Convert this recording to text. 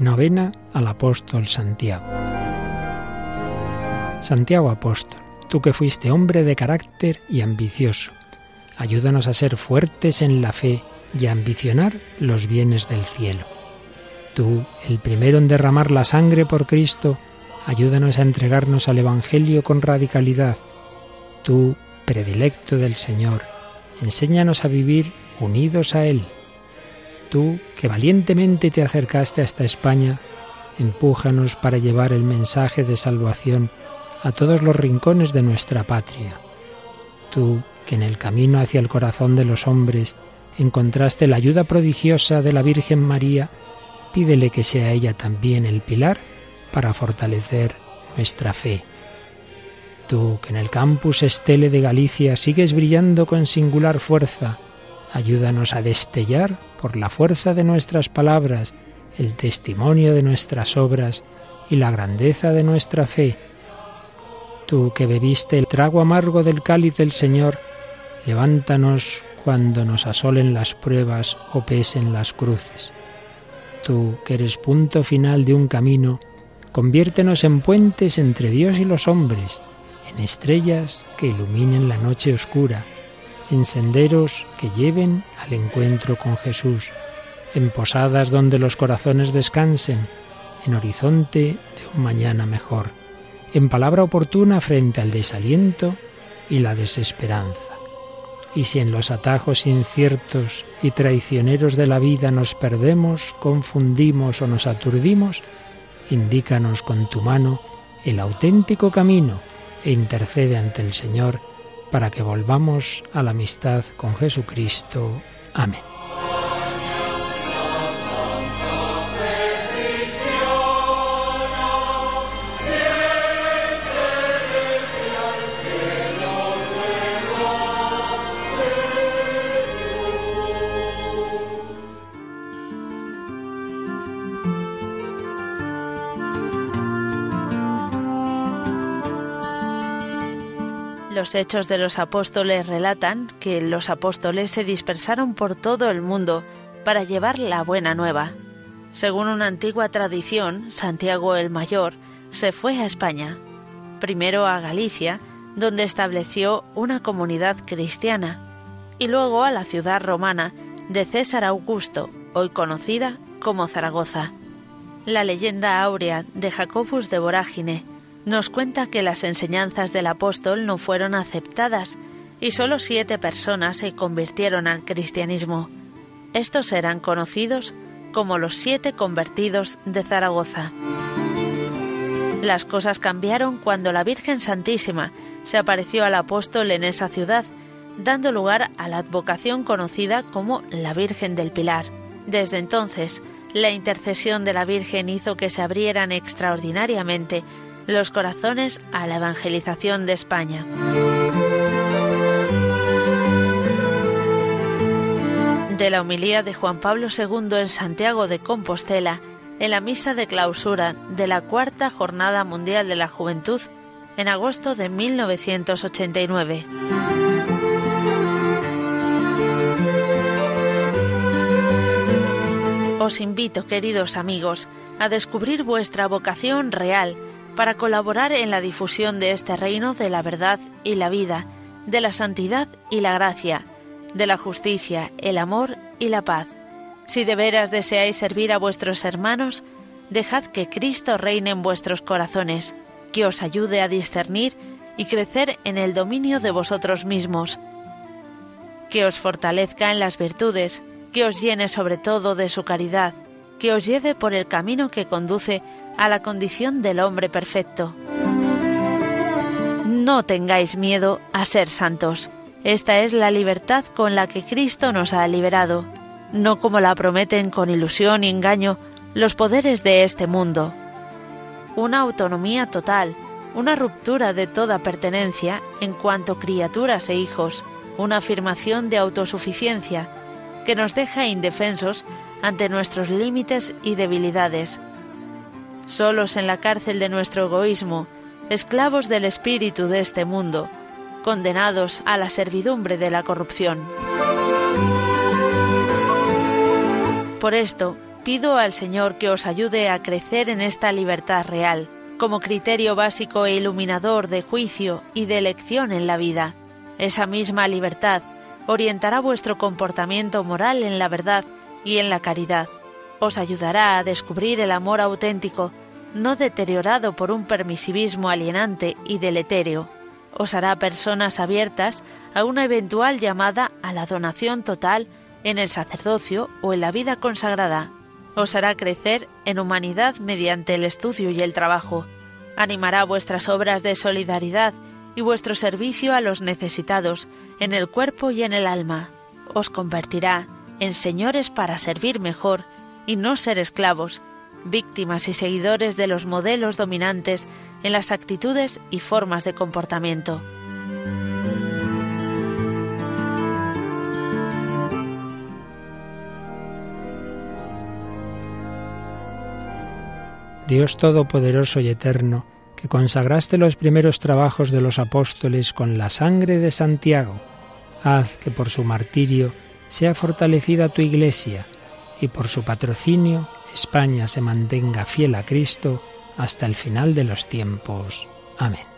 Novena al apóstol Santiago. Santiago apóstol, tú que fuiste hombre de carácter y ambicioso, ayúdanos a ser fuertes en la fe y a ambicionar los bienes del cielo. Tú, el primero en derramar la sangre por Cristo, ayúdanos a entregarnos al Evangelio con radicalidad. Tú, predilecto del Señor, enséñanos a vivir unidos a Él. Tú, que valientemente te acercaste hasta España, empújanos para llevar el mensaje de salvación a todos los rincones de nuestra patria. Tú, que en el camino hacia el corazón de los hombres encontraste la ayuda prodigiosa de la Virgen María, pídele que sea ella también el pilar para fortalecer nuestra fe. Tú, que en el campus Estele de Galicia sigues brillando con singular fuerza, ayúdanos a destellar por la fuerza de nuestras palabras, el testimonio de nuestras obras y la grandeza de nuestra fe. Tú que bebiste el trago amargo del cáliz del Señor, levántanos cuando nos asolen las pruebas o pesen las cruces. Tú que eres punto final de un camino, conviértenos en puentes entre Dios y los hombres, en estrellas que iluminen la noche oscura, en senderos que lleven al encuentro con Jesús, en posadas donde los corazones descansen, en horizonte de un mañana mejor, en palabra oportuna frente al desaliento y la desesperanza. Y si en los atajos inciertos y traicioneros de la vida nos perdemos, confundimos o nos aturdimos, indícanos con tu mano el auténtico camino e intercede ante el Señor para que volvamos a la amistad con Jesucristo. Amén. Los hechos de los apóstoles relatan que los apóstoles se dispersaron por todo el mundo para llevar la buena nueva. Según una antigua tradición, Santiago el Mayor se fue a España, primero a Galicia, donde estableció una comunidad cristiana, y luego a la ciudad romana de César Augusto, hoy conocida como Zaragoza. La leyenda áurea de Jacobus de Vorágine nos cuenta que las enseñanzas del apóstol no fueron aceptadas y solo siete personas se convirtieron al cristianismo. Estos eran conocidos como los siete convertidos de Zaragoza. Las cosas cambiaron cuando la Virgen Santísima se apareció al apóstol en esa ciudad, dando lugar a la advocación conocida como la Virgen del Pilar. Desde entonces, la intercesión de la Virgen hizo que se abrieran extraordinariamente los corazones a la evangelización de España. De la homilía de Juan Pablo II en Santiago de Compostela, en la misa de clausura de la Cuarta Jornada Mundial de la Juventud en agosto de 1989. Os invito, queridos amigos, a descubrir vuestra vocación real para colaborar en la difusión de este reino de la verdad y la vida, de la santidad y la gracia, de la justicia, el amor y la paz. Si de veras deseáis servir a vuestros hermanos, dejad que Cristo reine en vuestros corazones, que os ayude a discernir y crecer en el dominio de vosotros mismos, que os fortalezca en las virtudes, que os llene sobre todo de su caridad, que os lleve por el camino que conduce a la condición del hombre perfecto. No tengáis miedo a ser santos. Esta es la libertad con la que Cristo nos ha liberado, no como la prometen con ilusión y engaño los poderes de este mundo. Una autonomía total, una ruptura de toda pertenencia en cuanto criaturas e hijos, una afirmación de autosuficiencia que nos deja indefensos ante nuestros límites y debilidades. Solos en la cárcel de nuestro egoísmo, esclavos del espíritu de este mundo, condenados a la servidumbre de la corrupción. Por esto, pido al Señor que os ayude a crecer en esta libertad real, como criterio básico e iluminador de juicio y de elección en la vida. Esa misma libertad orientará vuestro comportamiento moral en la verdad y en la caridad. Os ayudará a descubrir el amor auténtico, no deteriorado por un permisivismo alienante y deleterio. Os hará personas abiertas a una eventual llamada a la donación total en el sacerdocio o en la vida consagrada. Os hará crecer en humanidad mediante el estudio y el trabajo. Animará vuestras obras de solidaridad y vuestro servicio a los necesitados en el cuerpo y en el alma. Os convertirá en señores para servir mejor y no ser esclavos, víctimas y seguidores de los modelos dominantes en las actitudes y formas de comportamiento. Dios Todopoderoso y Eterno, que consagraste los primeros trabajos de los apóstoles con la sangre de Santiago, haz que por su martirio sea fortalecida tu Iglesia y por su patrocinio España se mantenga fiel a Cristo hasta el final de los tiempos. Amén.